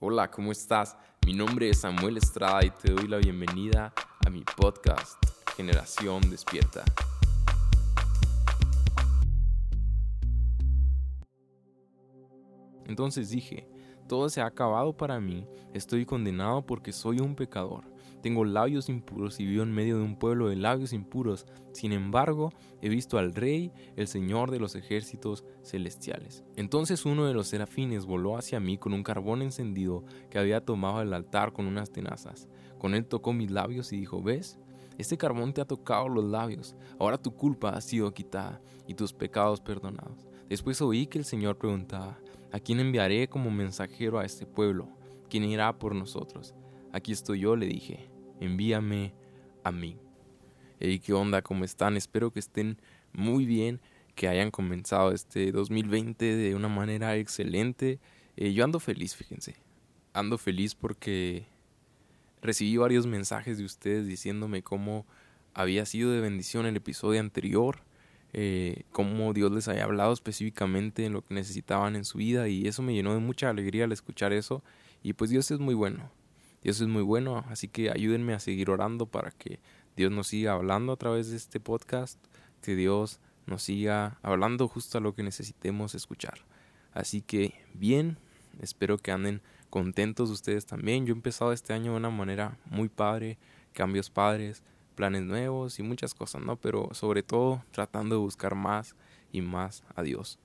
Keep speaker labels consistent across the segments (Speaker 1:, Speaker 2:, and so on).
Speaker 1: Hola, ¿cómo estás? Mi nombre es Samuel Estrada y te doy la bienvenida a mi podcast Generación Despierta. Entonces dije, todo se ha acabado para mí, estoy condenado porque soy un pecador. Tengo labios impuros y vivo en medio de un pueblo de labios impuros. Sin embargo, he visto al Rey, el Señor de los ejércitos celestiales. Entonces uno de los serafines voló hacia mí con un carbón encendido que había tomado del altar con unas tenazas. Con él tocó mis labios y dijo, ¿ves? Este carbón te ha tocado los labios. Ahora tu culpa ha sido quitada y tus pecados perdonados. Después oí que el Señor preguntaba, ¿a quién enviaré como mensajero a este pueblo? ¿Quién irá por nosotros? Aquí estoy yo, le dije, envíame a mí. Hey, ¿qué onda? ¿Cómo están? Espero que estén muy bien, que hayan comenzado este 2020 de una manera excelente. Eh, yo ando feliz, fíjense. Ando feliz porque recibí varios mensajes de ustedes diciéndome cómo había sido de bendición el episodio anterior, eh, cómo Dios les había hablado específicamente en lo que necesitaban en su vida y eso me llenó de mucha alegría al escuchar eso y pues Dios es muy bueno. Dios es muy bueno, así que ayúdenme a seguir orando para que Dios nos siga hablando a través de este podcast, que Dios nos siga hablando justo a lo que necesitemos escuchar. Así que bien, espero que anden contentos ustedes también. Yo he empezado este año de una manera muy padre, cambios padres, planes nuevos y muchas cosas, ¿no? Pero sobre todo tratando de buscar más y más a Dios.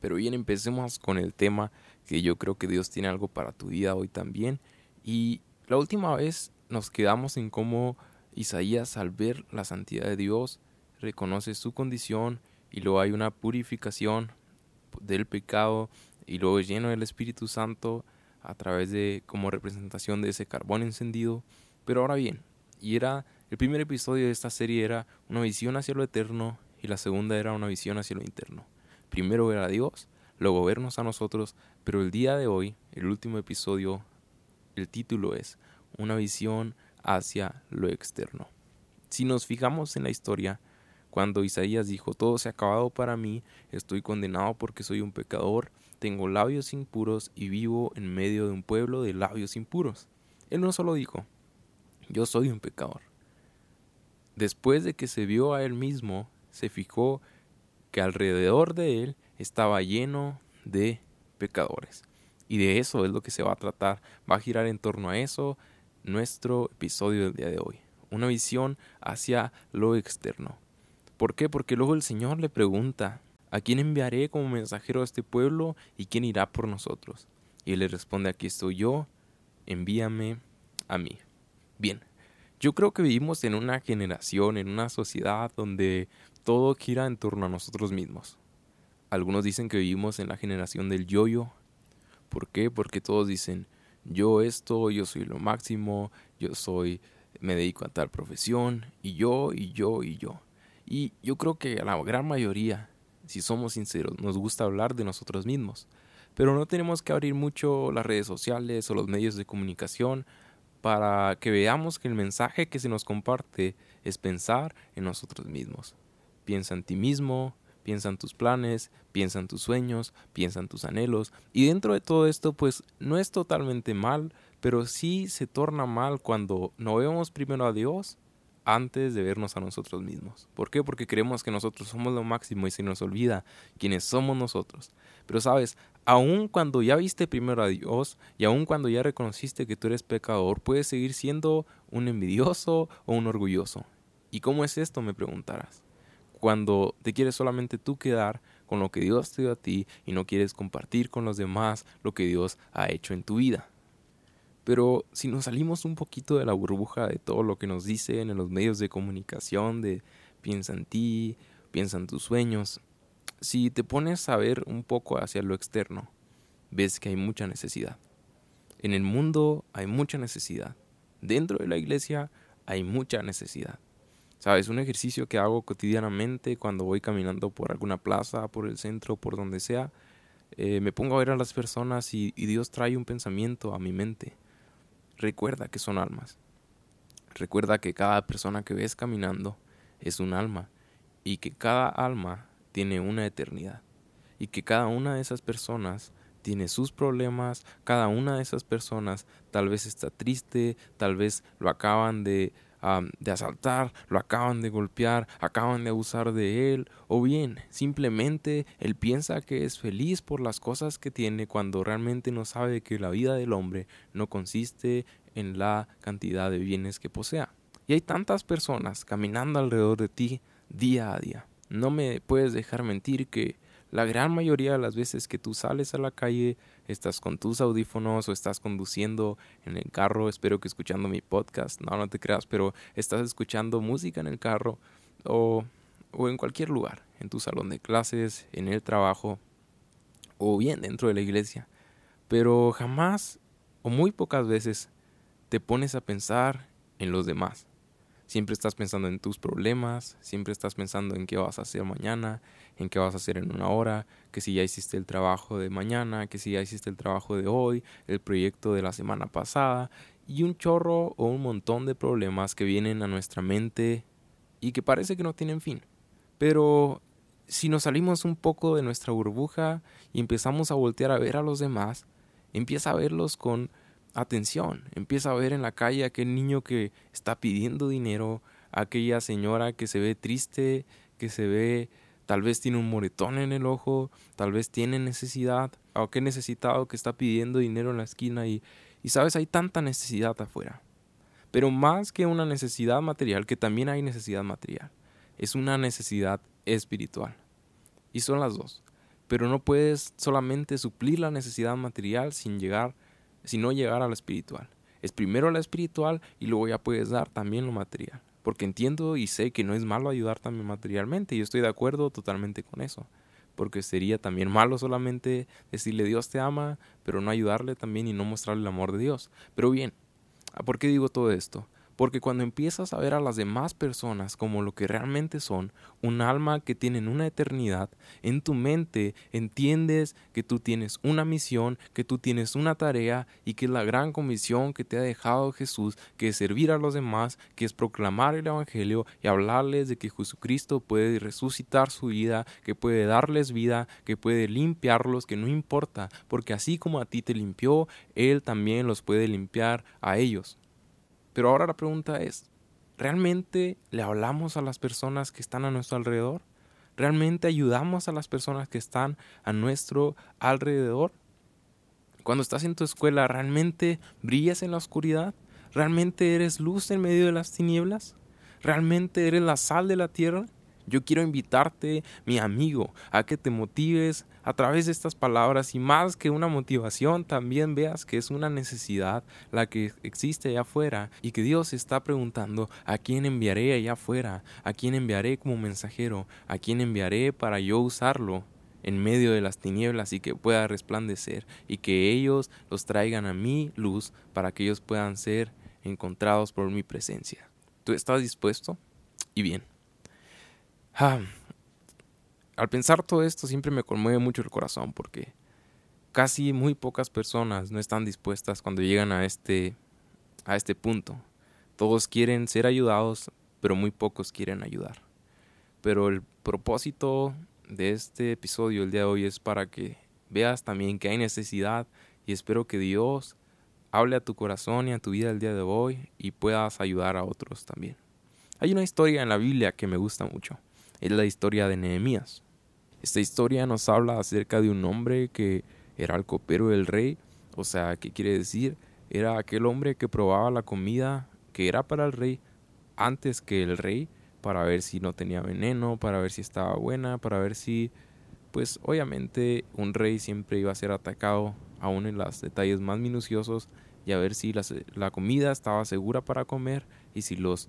Speaker 1: Pero bien, empecemos con el tema que yo creo que Dios tiene algo para tu vida hoy también y la última vez nos quedamos en cómo Isaías al ver la santidad de Dios reconoce su condición y luego hay una purificación del pecado y luego lleno del Espíritu Santo a través de como representación de ese carbón encendido. Pero ahora bien, y era el primer episodio de esta serie era una visión hacia lo eterno y la segunda era una visión hacia lo interno. Primero ver a Dios, luego vernos a nosotros, pero el día de hoy, el último episodio, el título es Una visión hacia lo externo. Si nos fijamos en la historia, cuando Isaías dijo, todo se ha acabado para mí, estoy condenado porque soy un pecador, tengo labios impuros y vivo en medio de un pueblo de labios impuros. Él no solo dijo, yo soy un pecador. Después de que se vio a él mismo, se fijó que alrededor de él estaba lleno de pecadores. Y de eso es lo que se va a tratar. Va a girar en torno a eso nuestro episodio del día de hoy. Una visión hacia lo externo. ¿Por qué? Porque luego el Señor le pregunta, ¿a quién enviaré como mensajero a este pueblo y quién irá por nosotros? Y él le responde, aquí estoy yo, envíame a mí. Bien, yo creo que vivimos en una generación, en una sociedad donde todo gira en torno a nosotros mismos. Algunos dicen que vivimos en la generación del yoyo, ¿Por qué? Porque todos dicen, yo esto, yo soy lo máximo, yo soy, me dedico a tal profesión, y yo, y yo, y yo. Y yo creo que la gran mayoría, si somos sinceros, nos gusta hablar de nosotros mismos. Pero no tenemos que abrir mucho las redes sociales o los medios de comunicación para que veamos que el mensaje que se nos comparte es pensar en nosotros mismos. Piensa en ti mismo, piensa en tus planes, piensa en tus sueños, piensa en tus anhelos. Y dentro de todo esto, pues no es totalmente mal, pero sí se torna mal cuando no vemos primero a Dios antes de vernos a nosotros mismos. ¿Por qué? Porque creemos que nosotros somos lo máximo y se nos olvida quiénes somos nosotros. Pero sabes, aun cuando ya viste primero a Dios y aun cuando ya reconociste que tú eres pecador, puedes seguir siendo un envidioso o un orgulloso. ¿Y cómo es esto? me preguntarás cuando te quieres solamente tú quedar con lo que Dios te dio a ti y no quieres compartir con los demás lo que Dios ha hecho en tu vida. Pero si nos salimos un poquito de la burbuja de todo lo que nos dicen en los medios de comunicación, de piensa en ti, piensa en tus sueños, si te pones a ver un poco hacia lo externo, ves que hay mucha necesidad. En el mundo hay mucha necesidad. Dentro de la iglesia hay mucha necesidad. ¿Sabes? Un ejercicio que hago cotidianamente cuando voy caminando por alguna plaza, por el centro, por donde sea. Eh, me pongo a ver a las personas y, y Dios trae un pensamiento a mi mente. Recuerda que son almas. Recuerda que cada persona que ves caminando es un alma y que cada alma tiene una eternidad y que cada una de esas personas tiene sus problemas, cada una de esas personas tal vez está triste, tal vez lo acaban de, de asaltar, lo acaban de golpear, acaban de abusar de él, o bien simplemente él piensa que es feliz por las cosas que tiene cuando realmente no sabe que la vida del hombre no consiste en la cantidad de bienes que posea. Y hay tantas personas caminando alrededor de ti día a día. No me puedes dejar mentir que la gran mayoría de las veces que tú sales a la calle, estás con tus audífonos o estás conduciendo en el carro, espero que escuchando mi podcast, no, no te creas, pero estás escuchando música en el carro o, o en cualquier lugar, en tu salón de clases, en el trabajo o bien dentro de la iglesia. Pero jamás o muy pocas veces te pones a pensar en los demás. Siempre estás pensando en tus problemas, siempre estás pensando en qué vas a hacer mañana, en qué vas a hacer en una hora, que si ya hiciste el trabajo de mañana, que si ya hiciste el trabajo de hoy, el proyecto de la semana pasada, y un chorro o un montón de problemas que vienen a nuestra mente y que parece que no tienen fin. Pero si nos salimos un poco de nuestra burbuja y empezamos a voltear a ver a los demás, empieza a verlos con atención, empieza a ver en la calle aquel niño que está pidiendo dinero, aquella señora que se ve triste, que se ve tal vez tiene un moretón en el ojo, tal vez tiene necesidad, o aquel necesitado que está pidiendo dinero en la esquina y, y sabes, hay tanta necesidad afuera. Pero más que una necesidad material, que también hay necesidad material, es una necesidad espiritual. Y son las dos. Pero no puedes solamente suplir la necesidad material sin llegar sino llegar a lo espiritual. Es primero la espiritual y luego ya puedes dar también lo material. Porque entiendo y sé que no es malo ayudar también materialmente. Y yo estoy de acuerdo totalmente con eso. Porque sería también malo solamente decirle Dios te ama, pero no ayudarle también y no mostrarle el amor de Dios. Pero bien, ¿por qué digo todo esto? Porque cuando empiezas a ver a las demás personas como lo que realmente son, un alma que tienen una eternidad, en tu mente entiendes que tú tienes una misión, que tú tienes una tarea y que es la gran comisión que te ha dejado Jesús, que es servir a los demás, que es proclamar el Evangelio y hablarles de que Jesucristo puede resucitar su vida, que puede darles vida, que puede limpiarlos, que no importa, porque así como a ti te limpió, Él también los puede limpiar a ellos. Pero ahora la pregunta es, ¿realmente le hablamos a las personas que están a nuestro alrededor? ¿Realmente ayudamos a las personas que están a nuestro alrededor? Cuando estás en tu escuela, ¿realmente brillas en la oscuridad? ¿Realmente eres luz en medio de las tinieblas? ¿Realmente eres la sal de la tierra? Yo quiero invitarte, mi amigo, a que te motives a través de estas palabras y más que una motivación, también veas que es una necesidad la que existe allá afuera y que Dios está preguntando a quién enviaré allá afuera, a quién enviaré como mensajero, a quién enviaré para yo usarlo en medio de las tinieblas y que pueda resplandecer y que ellos los traigan a mi luz para que ellos puedan ser encontrados por mi presencia. ¿Tú estás dispuesto? Y bien. Ah, al pensar todo esto siempre me conmueve mucho el corazón porque casi muy pocas personas no están dispuestas cuando llegan a este a este punto. Todos quieren ser ayudados, pero muy pocos quieren ayudar. Pero el propósito de este episodio el día de hoy es para que veas también que hay necesidad y espero que Dios hable a tu corazón y a tu vida el día de hoy y puedas ayudar a otros también. Hay una historia en la Biblia que me gusta mucho es la historia de Nehemías. Esta historia nos habla acerca de un hombre que era el copero del rey, o sea, ¿qué quiere decir? Era aquel hombre que probaba la comida que era para el rey antes que el rey, para ver si no tenía veneno, para ver si estaba buena, para ver si, pues obviamente un rey siempre iba a ser atacado aún en los detalles más minuciosos y a ver si la, la comida estaba segura para comer y si los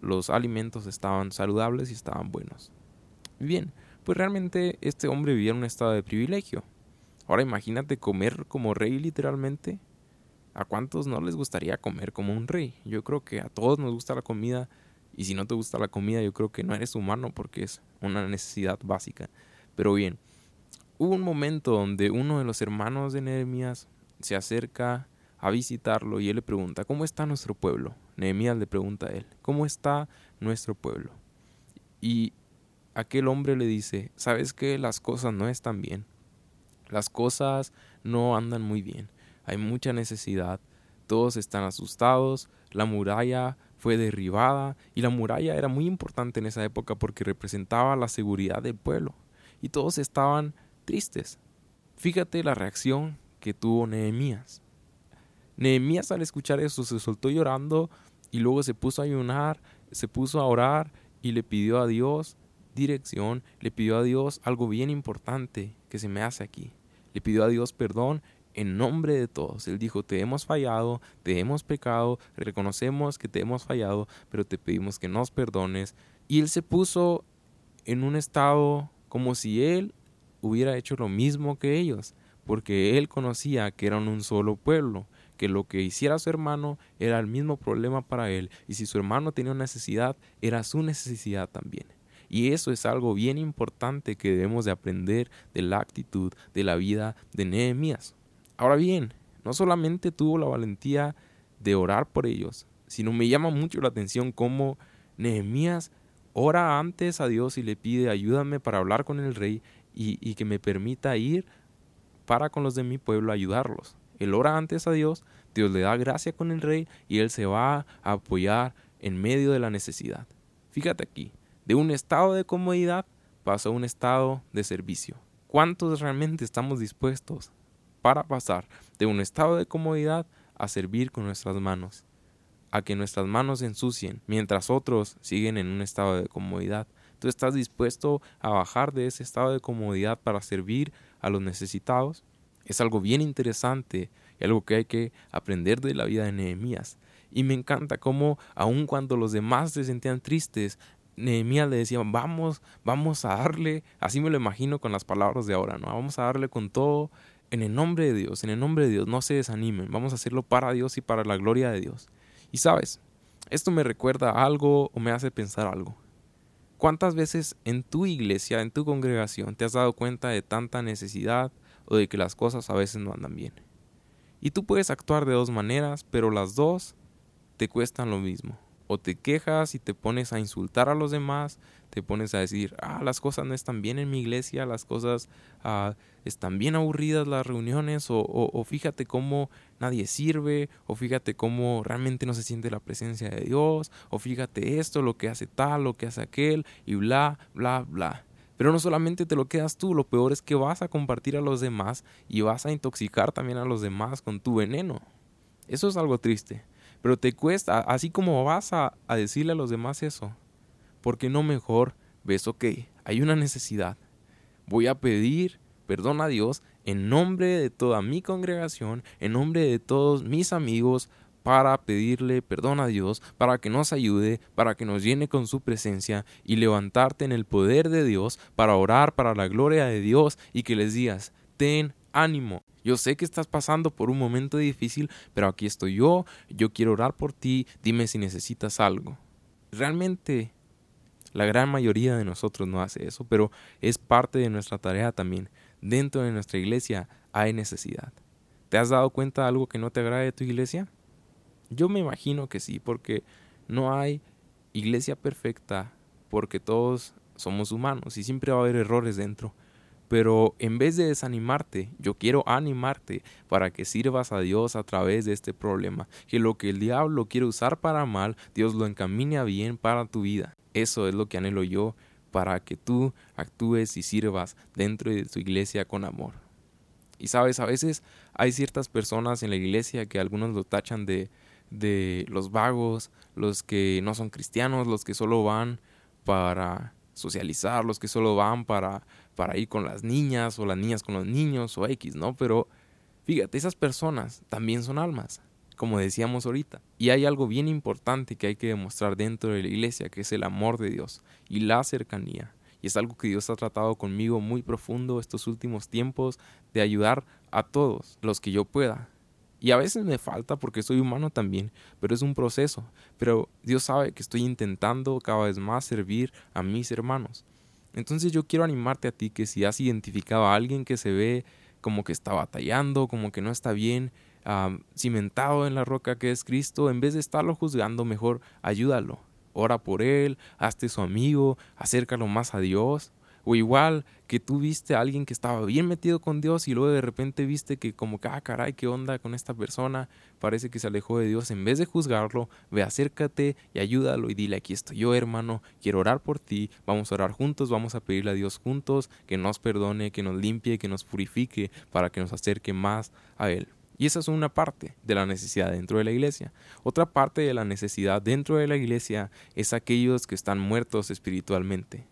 Speaker 1: los alimentos estaban saludables y estaban buenos. Bien, pues realmente este hombre vivía en un estado de privilegio. Ahora imagínate comer como rey literalmente. ¿A cuántos no les gustaría comer como un rey? Yo creo que a todos nos gusta la comida y si no te gusta la comida yo creo que no eres humano porque es una necesidad básica. Pero bien, hubo un momento donde uno de los hermanos de Nehemías se acerca a visitarlo y él le pregunta, ¿cómo está nuestro pueblo? Nehemías le pregunta a él, ¿cómo está nuestro pueblo? Y aquel hombre le dice, ¿sabes que las cosas no están bien? Las cosas no andan muy bien. Hay mucha necesidad. Todos están asustados. La muralla fue derribada y la muralla era muy importante en esa época porque representaba la seguridad del pueblo. Y todos estaban tristes. Fíjate la reacción que tuvo Nehemías. Nehemías al escuchar eso se soltó llorando y luego se puso a ayunar, se puso a orar y le pidió a Dios dirección, le pidió a Dios algo bien importante que se me hace aquí. Le pidió a Dios perdón en nombre de todos. Él dijo, te hemos fallado, te hemos pecado, reconocemos que te hemos fallado, pero te pedimos que nos perdones. Y él se puso en un estado como si él hubiera hecho lo mismo que ellos, porque él conocía que eran un solo pueblo, que lo que hiciera su hermano era el mismo problema para él, y si su hermano tenía necesidad, era su necesidad también. Y eso es algo bien importante que debemos de aprender de la actitud de la vida de Nehemías. Ahora bien, no solamente tuvo la valentía de orar por ellos, sino me llama mucho la atención cómo Nehemías ora antes a Dios y le pide ayúdame para hablar con el rey y, y que me permita ir para con los de mi pueblo a ayudarlos. Él ora antes a Dios, Dios le da gracia con el rey y él se va a apoyar en medio de la necesidad. Fíjate aquí, de un estado de comodidad pasó a un estado de servicio. ¿Cuántos realmente estamos dispuestos para pasar de un estado de comodidad a servir con nuestras manos? A que nuestras manos se ensucien mientras otros siguen en un estado de comodidad. ¿Tú estás dispuesto a bajar de ese estado de comodidad para servir a los necesitados? Es algo bien interesante y algo que hay que aprender de la vida de Nehemías. Y me encanta cómo, aun cuando los demás se sentían tristes, Nehemías le decía, vamos, vamos a darle, así me lo imagino con las palabras de ahora, ¿no? Vamos a darle con todo en el nombre de Dios, en el nombre de Dios, no se desanimen, vamos a hacerlo para Dios y para la gloria de Dios. Y sabes, esto me recuerda algo o me hace pensar algo. ¿Cuántas veces en tu iglesia, en tu congregación, te has dado cuenta de tanta necesidad o de que las cosas a veces no andan bien? Y tú puedes actuar de dos maneras, pero las dos te cuestan lo mismo o te quejas y te pones a insultar a los demás, te pones a decir, ah, las cosas no están bien en mi iglesia, las cosas ah, están bien aburridas las reuniones, o, o, fíjate cómo nadie sirve, o fíjate cómo realmente no se siente la presencia de Dios, o fíjate esto, lo que hace tal, lo que hace aquel, y bla, bla, bla. Pero no solamente te lo quedas tú, lo peor es que vas a compartir a los demás y vas a intoxicar también a los demás con tu veneno. Eso es algo triste. Pero te cuesta, así como vas a, decirle a los demás eso. porque no mejor ves, ok, hay una necesidad. Voy a pedir perdón a Dios en nombre de toda mi congregación, en nombre de todos mis amigos, para pedirle perdón a Dios, para que nos ayude, para que nos llene con su presencia y levantarte en el poder de Dios, para orar para la gloria de Dios y que les digas, ten ánimo. Yo sé que estás pasando por un momento difícil, pero aquí estoy yo, yo quiero orar por ti, dime si necesitas algo. Realmente la gran mayoría de nosotros no hace eso, pero es parte de nuestra tarea también. Dentro de nuestra iglesia hay necesidad. ¿Te has dado cuenta de algo que no te agrade de tu iglesia? Yo me imagino que sí, porque no hay iglesia perfecta, porque todos somos humanos y siempre va a haber errores dentro. Pero en vez de desanimarte, yo quiero animarte para que sirvas a Dios a través de este problema. Que lo que el diablo quiere usar para mal, Dios lo encamine a bien para tu vida. Eso es lo que anhelo yo para que tú actúes y sirvas dentro de tu iglesia con amor. Y sabes, a veces hay ciertas personas en la iglesia que algunos lo tachan de, de los vagos, los que no son cristianos, los que solo van para socializar, los que solo van para, para ir con las niñas o las niñas con los niños o X, ¿no? Pero fíjate, esas personas también son almas, como decíamos ahorita. Y hay algo bien importante que hay que demostrar dentro de la iglesia, que es el amor de Dios y la cercanía. Y es algo que Dios ha tratado conmigo muy profundo estos últimos tiempos de ayudar a todos los que yo pueda. Y a veces me falta porque soy humano también, pero es un proceso. Pero Dios sabe que estoy intentando cada vez más servir a mis hermanos. Entonces yo quiero animarte a ti que si has identificado a alguien que se ve como que está batallando, como que no está bien cimentado en la roca que es Cristo, en vez de estarlo juzgando, mejor ayúdalo. Ora por él, hazte su amigo, acércalo más a Dios, O igual que tú viste a alguien que estaba bien metido con Dios y luego de repente viste que como que, ah, caray, ¿qué onda con esta persona? Parece que se alejó de Dios. En vez de juzgarlo, ve, acércate y ayúdalo y dile, aquí estoy yo, hermano, quiero orar por ti, vamos a orar juntos, vamos a pedirle a Dios juntos que nos perdone, que nos limpie, que nos purifique para que nos acerque más a Él. Y esa es una parte de la necesidad dentro de la iglesia. Otra parte de la necesidad dentro de la iglesia es aquellos que están muertos espiritualmente.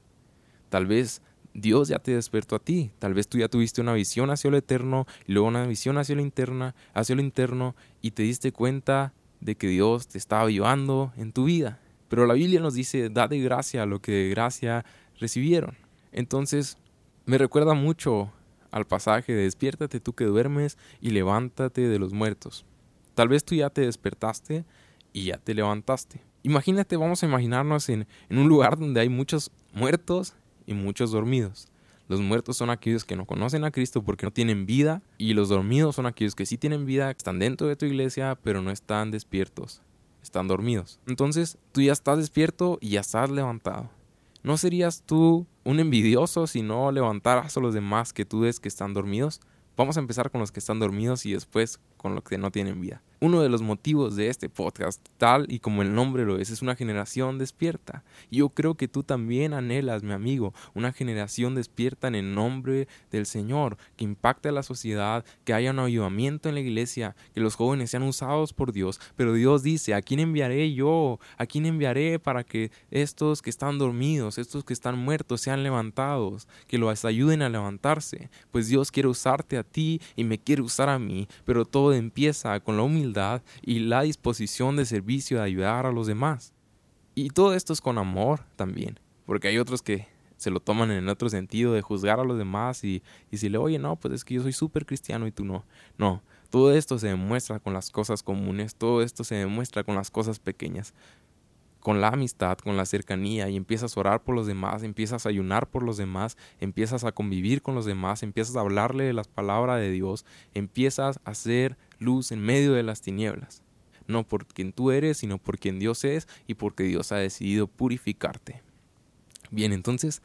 Speaker 1: Tal vez Dios ya te despertó a ti. Tal vez tú ya tuviste una visión hacia lo eterno y luego una visión hacia lo interna, hacia lo interno y te diste cuenta de que Dios te estaba ayudando en tu vida. Pero la Biblia nos dice, da de gracia lo que de gracia recibieron. Entonces, me recuerda mucho al pasaje de despiértate tú que duermes y levántate de los muertos. Tal vez tú ya te despertaste y ya te levantaste. Imagínate, vamos a imaginarnos en, en un lugar donde hay muchos muertos y muchos dormidos. Los muertos son aquellos que no conocen a Cristo porque no tienen vida y los dormidos son aquellos que sí tienen vida, están dentro de tu iglesia pero no están despiertos, están dormidos. Entonces tú ya estás despierto y ya estás levantado. ¿No serías tú un envidioso si no levantaras a los demás que tú ves que están dormidos? Vamos a empezar con los que están dormidos y después con los que no tienen vida. Uno de los motivos de este podcast, tal y como el nombre lo es, es una generación despierta. Yo creo que tú también anhelas, mi amigo, una generación despierta en el nombre del Señor, que impacte a la sociedad, que haya un avivamiento en la iglesia, que los jóvenes sean usados por Dios. Pero Dios dice, ¿a quién enviaré yo? ¿A quién enviaré para que estos que están dormidos, estos que están muertos, sean levantados, que los ayuden a levantarse? Pues Dios quiere usarte a ti y me quiere usar a mí, pero todo empieza con la humildad y la disposición de servicio de ayudar a los demás. Y todo esto es con amor también, porque hay otros que se lo toman en otro sentido de juzgar a los demás y, y si le oye, no, pues es que yo soy súper cristiano y tú no. No, todo esto se demuestra con las cosas comunes, todo esto se demuestra con las cosas pequeñas con la amistad, con la cercanía y empiezas a orar por los demás, empiezas a ayunar por los demás, empiezas a convivir con los demás, empiezas a hablarle de las palabras de Dios, empiezas a hacer luz en medio de las tinieblas. No por quien tú eres, sino por quien Dios es y porque Dios ha decidido purificarte. Bien, entonces,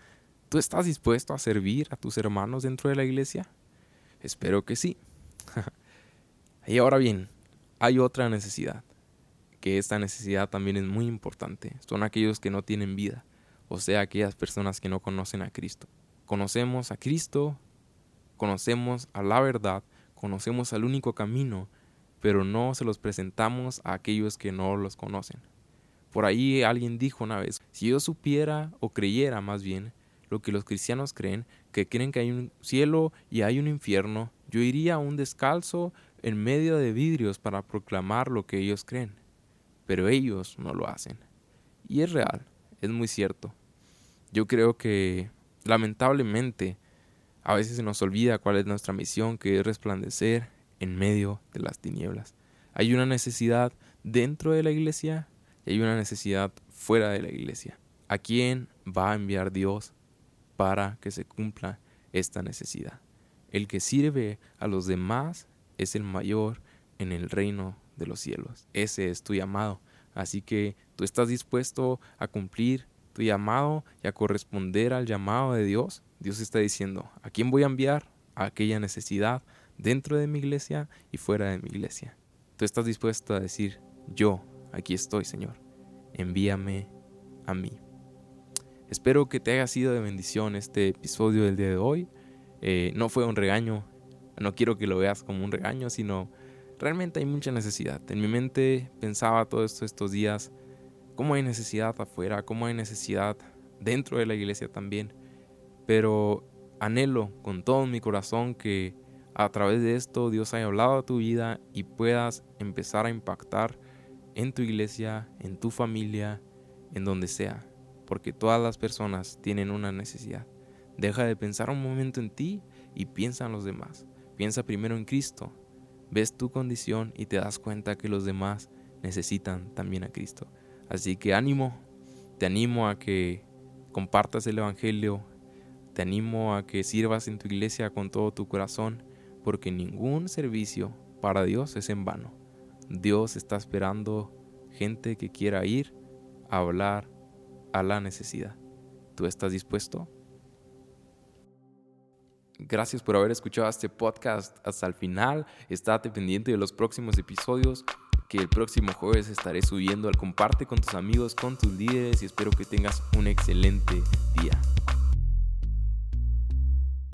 Speaker 1: ¿tú estás dispuesto a servir a tus hermanos dentro de la iglesia? Espero que sí. y ahora bien, hay otra necesidad que esta necesidad también es muy importante. Son aquellos que no tienen vida, o sea, aquellas personas que no conocen a Cristo. Conocemos a Cristo, conocemos a la verdad, conocemos al único camino, pero no se los presentamos a aquellos que no los conocen. Por ahí alguien dijo una vez, si yo supiera o creyera más bien lo que los cristianos creen, que creen que hay un cielo y hay un infierno, yo iría a un descalzo en medio de vidrios para proclamar lo que ellos creen pero ellos no lo hacen. Y es real, es muy cierto. Yo creo que lamentablemente a veces se nos olvida cuál es nuestra misión, que es resplandecer en medio de las tinieblas. Hay una necesidad dentro de la iglesia y hay una necesidad fuera de la iglesia. ¿A quién va a enviar Dios para que se cumpla esta necesidad? El que sirve a los demás es el mayor en el reino de los cielos. Ese es tu llamado. Así que tú estás dispuesto a cumplir tu llamado y a corresponder al llamado de Dios. Dios está diciendo, ¿a quién voy a enviar? A aquella necesidad dentro de mi iglesia y fuera de mi iglesia. Tú estás dispuesto a decir, yo, aquí estoy, Señor. Envíame a mí. Espero que te haya sido de bendición este episodio del día de hoy. Eh, no fue un regaño, no quiero que lo veas como un regaño, sino realmente hay mucha necesidad. En mi mente pensaba todos estos días cómo hay necesidad afuera, cómo hay necesidad dentro de la iglesia también. Pero anhelo con todo mi corazón que a través de esto Dios haya hablado a tu vida y puedas empezar a impactar en tu iglesia, en tu familia, en donde sea. Porque todas las personas tienen una necesidad. Deja de pensar un momento en ti y piensa en los demás. Piensa primero en Cristo ves tu condición y te das cuenta que los demás necesitan también a Cristo. Así que ánimo, te animo a que compartas el Evangelio, te animo a que sirvas en tu iglesia con todo tu corazón, porque ningún servicio para Dios es en vano. Dios está esperando gente que quiera ir a hablar a la necesidad. ¿Tú estás dispuesto? Gracias por haber escuchado este podcast hasta el final. Estate pendiente de los próximos episodios que el próximo jueves estaré subiendo al comparte con tus amigos, con tus líderes y espero que tengas un excelente día.